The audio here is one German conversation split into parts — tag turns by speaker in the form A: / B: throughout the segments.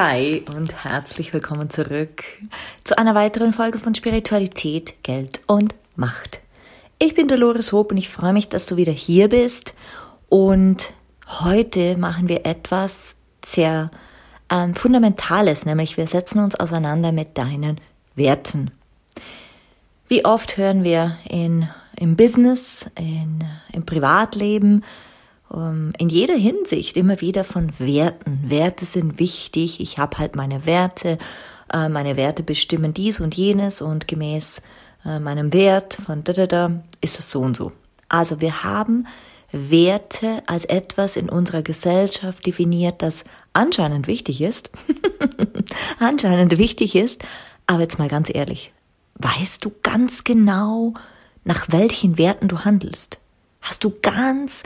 A: Hi und herzlich willkommen zurück zu einer weiteren Folge von Spiritualität, Geld und Macht. Ich bin Dolores Hope und ich freue mich, dass du wieder hier bist. Und heute machen wir etwas sehr ähm, Fundamentales, nämlich wir setzen uns auseinander mit deinen Werten. Wie oft hören wir in, im Business, in, im Privatleben, in jeder Hinsicht immer wieder von Werten. Werte sind wichtig, ich habe halt meine Werte, äh, meine Werte bestimmen dies und jenes und gemäß äh, meinem Wert von da da da ist es so und so. Also wir haben Werte als etwas in unserer Gesellschaft definiert, das anscheinend wichtig ist, anscheinend wichtig ist, aber jetzt mal ganz ehrlich, weißt du ganz genau, nach welchen Werten du handelst? Hast du ganz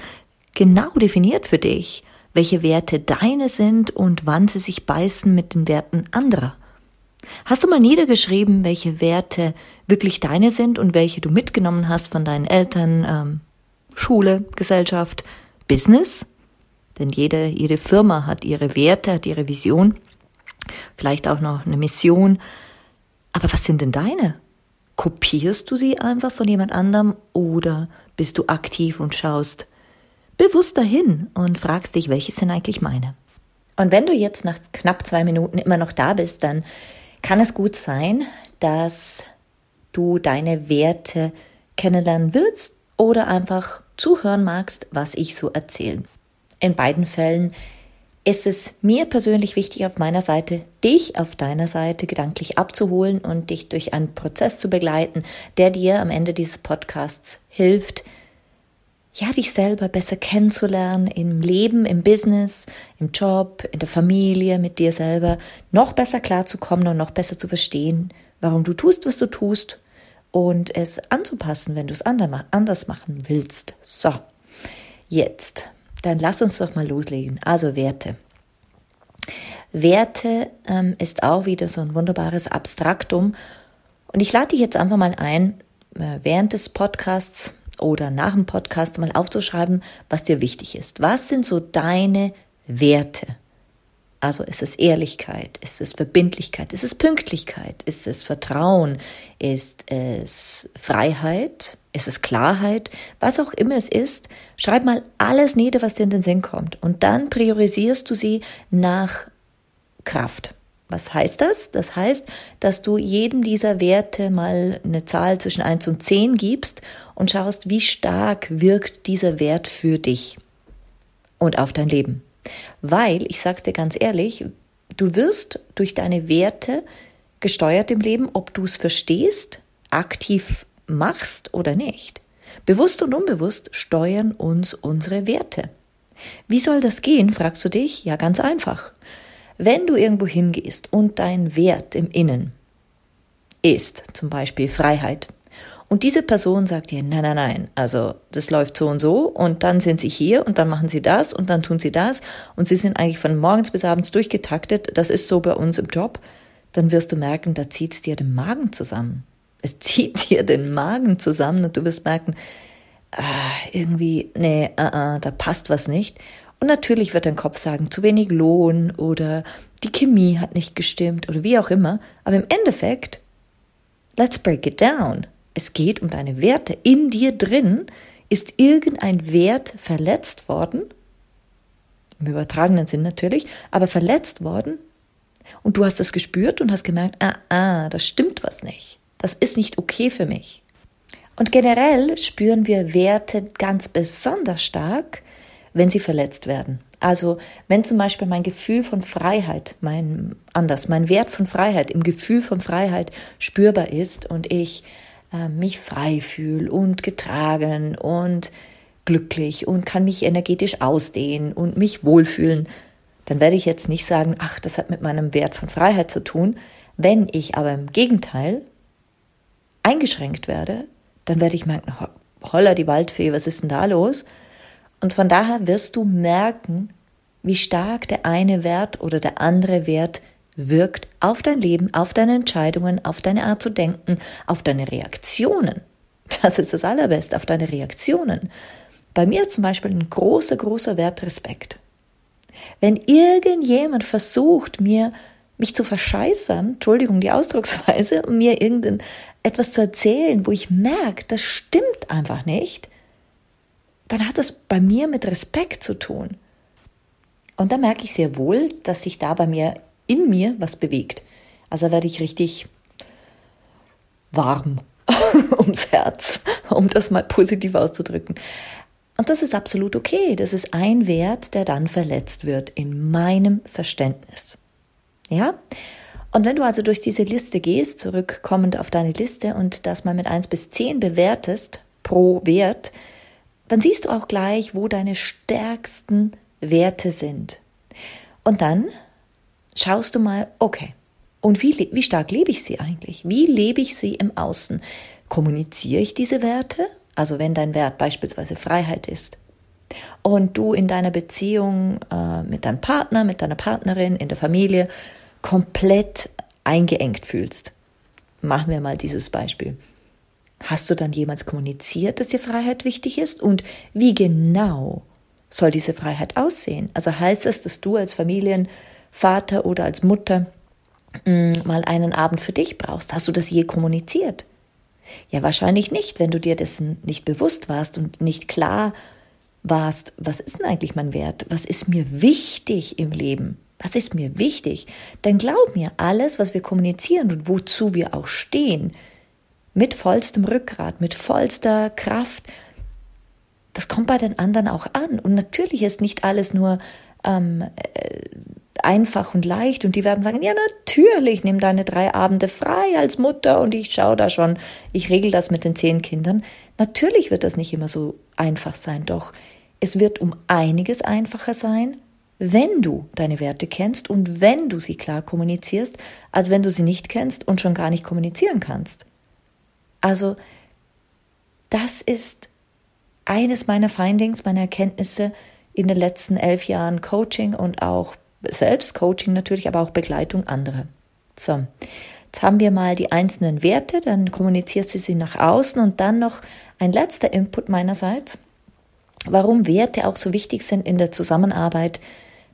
A: genau definiert für dich, welche Werte deine sind und wann sie sich beißen mit den Werten anderer. Hast du mal niedergeschrieben, welche Werte wirklich deine sind und welche du mitgenommen hast von deinen Eltern, ähm, Schule, Gesellschaft, Business? Denn jede, jede Firma hat ihre Werte, hat ihre Vision, vielleicht auch noch eine Mission. Aber was sind denn deine? Kopierst du sie einfach von jemand anderem oder bist du aktiv und schaust, bewusst dahin und fragst dich, welche sind eigentlich meine. Und wenn du jetzt nach knapp zwei Minuten immer noch da bist, dann kann es gut sein, dass du deine Werte kennenlernen willst oder einfach zuhören magst, was ich so erzähle. In beiden Fällen ist es mir persönlich wichtig, auf meiner Seite, dich auf deiner Seite gedanklich abzuholen und dich durch einen Prozess zu begleiten, der dir am Ende dieses Podcasts hilft, ja, dich selber besser kennenzulernen im Leben, im Business, im Job, in der Familie, mit dir selber, noch besser klarzukommen und noch besser zu verstehen, warum du tust, was du tust und es anzupassen, wenn du es anders machen willst. So, jetzt, dann lass uns doch mal loslegen. Also Werte. Werte ähm, ist auch wieder so ein wunderbares Abstraktum. Und ich lade dich jetzt einfach mal ein, äh, während des Podcasts oder nach dem Podcast mal aufzuschreiben, was dir wichtig ist. Was sind so deine Werte? Also ist es Ehrlichkeit, ist es Verbindlichkeit, ist es Pünktlichkeit, ist es Vertrauen, ist es Freiheit, ist es Klarheit, was auch immer es ist, schreib mal alles nieder, was dir in den Sinn kommt. Und dann priorisierst du sie nach Kraft. Was heißt das? Das heißt, dass du jedem dieser Werte mal eine Zahl zwischen 1 und 10 gibst und schaust, wie stark wirkt dieser Wert für dich und auf dein Leben. Weil, ich sag's dir ganz ehrlich, du wirst durch deine Werte gesteuert im Leben, ob du es verstehst, aktiv machst oder nicht. Bewusst und unbewusst steuern uns unsere Werte. Wie soll das gehen, fragst du dich? Ja, ganz einfach. Wenn du irgendwo hingehst und dein Wert im Innen ist zum Beispiel Freiheit und diese Person sagt dir, nein, nein, nein, also das läuft so und so und dann sind sie hier und dann machen sie das und dann tun sie das und sie sind eigentlich von morgens bis abends durchgetaktet, das ist so bei uns im Job, dann wirst du merken, da zieht es dir den Magen zusammen. Es zieht dir den Magen zusammen und du wirst merken, ah, irgendwie, nee, uh, uh, da passt was nicht. Und natürlich wird dein Kopf sagen, zu wenig Lohn oder die Chemie hat nicht gestimmt oder wie auch immer. Aber im Endeffekt, let's break it down. Es geht um deine Werte. In dir drin ist irgendein Wert verletzt worden. Im übertragenen Sinn natürlich, aber verletzt worden. Und du hast es gespürt und hast gemerkt, ah, ah, das stimmt was nicht. Das ist nicht okay für mich. Und generell spüren wir Werte ganz besonders stark, wenn sie verletzt werden. Also wenn zum Beispiel mein Gefühl von Freiheit, mein anders, mein Wert von Freiheit im Gefühl von Freiheit spürbar ist und ich äh, mich frei fühle und getragen und glücklich und kann mich energetisch ausdehnen und mich wohlfühlen, dann werde ich jetzt nicht sagen, ach, das hat mit meinem Wert von Freiheit zu tun. Wenn ich aber im Gegenteil eingeschränkt werde, dann werde ich merken, holla die Waldfee, was ist denn da los? Und von daher wirst du merken, wie stark der eine Wert oder der andere Wert wirkt auf dein Leben, auf deine Entscheidungen, auf deine Art zu denken, auf deine Reaktionen. Das ist das Allerbeste, auf deine Reaktionen. Bei mir zum Beispiel ein großer, großer Wert Respekt. Wenn irgendjemand versucht, mir mich zu verscheißern, Entschuldigung die Ausdrucksweise, mir irgendein etwas zu erzählen, wo ich merke, das stimmt einfach nicht, dann hat das bei mir mit Respekt zu tun. Und da merke ich sehr wohl, dass sich da bei mir in mir was bewegt. Also werde ich richtig warm ums Herz, um das mal positiv auszudrücken. Und das ist absolut okay. Das ist ein Wert, der dann verletzt wird in meinem Verständnis. Ja? Und wenn du also durch diese Liste gehst, zurückkommend auf deine Liste und das mal mit 1 bis 10 bewertest pro Wert, dann siehst du auch gleich, wo deine stärksten Werte sind. Und dann schaust du mal, okay, und wie, wie stark lebe ich sie eigentlich? Wie lebe ich sie im Außen? Kommuniziere ich diese Werte? Also wenn dein Wert beispielsweise Freiheit ist und du in deiner Beziehung äh, mit deinem Partner, mit deiner Partnerin, in der Familie komplett eingeengt fühlst. Machen wir mal dieses Beispiel. Hast du dann jemals kommuniziert, dass dir Freiheit wichtig ist? Und wie genau soll diese Freiheit aussehen? Also heißt es, dass du als Familienvater oder als Mutter mm, mal einen Abend für dich brauchst? Hast du das je kommuniziert? Ja, wahrscheinlich nicht, wenn du dir dessen nicht bewusst warst und nicht klar warst, was ist denn eigentlich mein Wert? Was ist mir wichtig im Leben? Was ist mir wichtig? Denn glaub mir, alles, was wir kommunizieren und wozu wir auch stehen, mit vollstem Rückgrat, mit vollster Kraft, das kommt bei den anderen auch an. Und natürlich ist nicht alles nur ähm, äh, einfach und leicht und die werden sagen, ja natürlich, nimm deine drei Abende frei als Mutter und ich schaue da schon, ich regel das mit den zehn Kindern. Natürlich wird das nicht immer so einfach sein, doch es wird um einiges einfacher sein, wenn du deine Werte kennst und wenn du sie klar kommunizierst, als wenn du sie nicht kennst und schon gar nicht kommunizieren kannst. Also, das ist eines meiner Findings, meiner Erkenntnisse in den letzten elf Jahren Coaching und auch Selbstcoaching natürlich, aber auch Begleitung anderer. So, jetzt haben wir mal die einzelnen Werte, dann kommunizierst du sie nach außen und dann noch ein letzter Input meinerseits, warum Werte auch so wichtig sind in der Zusammenarbeit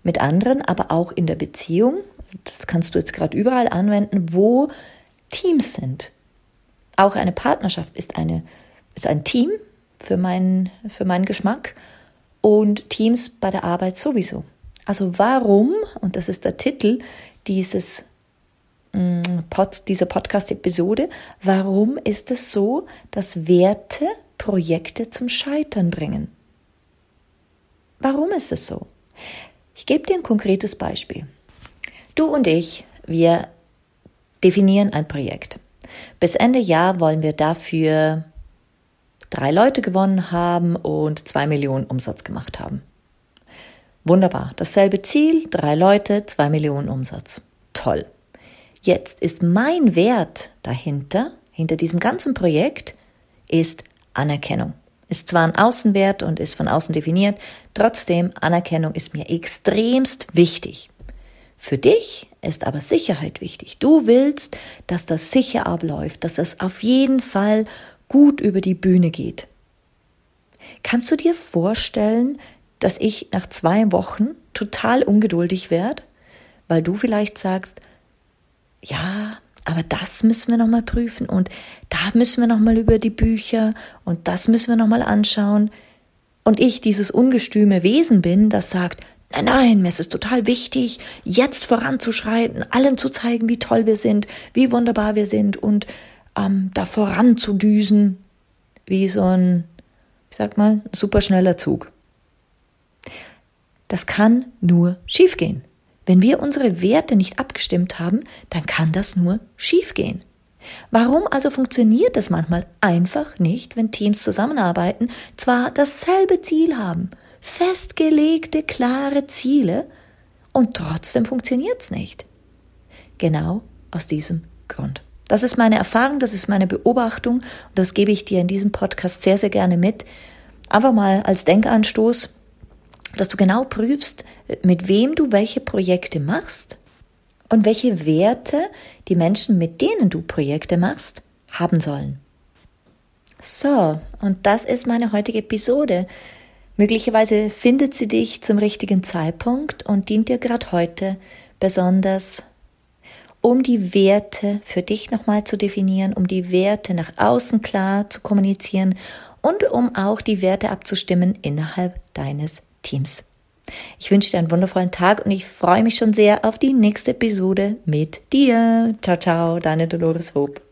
A: mit anderen, aber auch in der Beziehung. Das kannst du jetzt gerade überall anwenden, wo Teams sind. Auch eine Partnerschaft ist eine ist ein Team für meinen für meinen Geschmack und Teams bei der Arbeit sowieso. Also warum, und das ist der Titel dieses mm, Pod, dieser Podcast-Episode, warum ist es so, dass Werte Projekte zum Scheitern bringen? Warum ist es so? Ich gebe dir ein konkretes Beispiel. Du und ich, wir definieren ein Projekt. Bis Ende Jahr wollen wir dafür drei Leute gewonnen haben und zwei Millionen Umsatz gemacht haben. Wunderbar. Dasselbe Ziel, drei Leute, zwei Millionen Umsatz. Toll. Jetzt ist mein Wert dahinter, hinter diesem ganzen Projekt, ist Anerkennung. Ist zwar ein Außenwert und ist von außen definiert, trotzdem Anerkennung ist mir extremst wichtig. Für dich ist aber Sicherheit wichtig. Du willst, dass das sicher abläuft, dass es auf jeden Fall gut über die Bühne geht. Kannst du dir vorstellen, dass ich nach zwei Wochen total ungeduldig werde, weil du vielleicht sagst, ja, aber das müssen wir nochmal prüfen und da müssen wir nochmal über die Bücher und das müssen wir nochmal anschauen. Und ich dieses ungestüme Wesen bin, das sagt, nein, nein, mir ist es total wichtig, jetzt voranzuschreiten, allen zu zeigen, wie toll wir sind, wie wunderbar wir sind und ähm, da voranzudüsen, wie so ein, ich sag mal, superschneller Zug. Das kann nur schiefgehen. Wenn wir unsere Werte nicht abgestimmt haben, dann kann das nur schiefgehen. Warum also funktioniert es manchmal einfach nicht, wenn Teams zusammenarbeiten, zwar dasselbe Ziel haben, festgelegte, klare Ziele, und trotzdem funktioniert es nicht? Genau aus diesem Grund. Das ist meine Erfahrung, das ist meine Beobachtung und das gebe ich dir in diesem Podcast sehr, sehr gerne mit. Einfach mal als Denkanstoß, dass du genau prüfst, mit wem du welche Projekte machst und welche Werte die Menschen, mit denen du Projekte machst, haben sollen. So, und das ist meine heutige Episode. Möglicherweise findet sie dich zum richtigen Zeitpunkt und dient dir gerade heute besonders, um die Werte für dich nochmal zu definieren, um die Werte nach außen klar zu kommunizieren und um auch die Werte abzustimmen innerhalb deines Teams. Ich wünsche dir einen wundervollen Tag und ich freue mich schon sehr auf die nächste Episode mit dir. Ciao, ciao, deine Dolores Hope.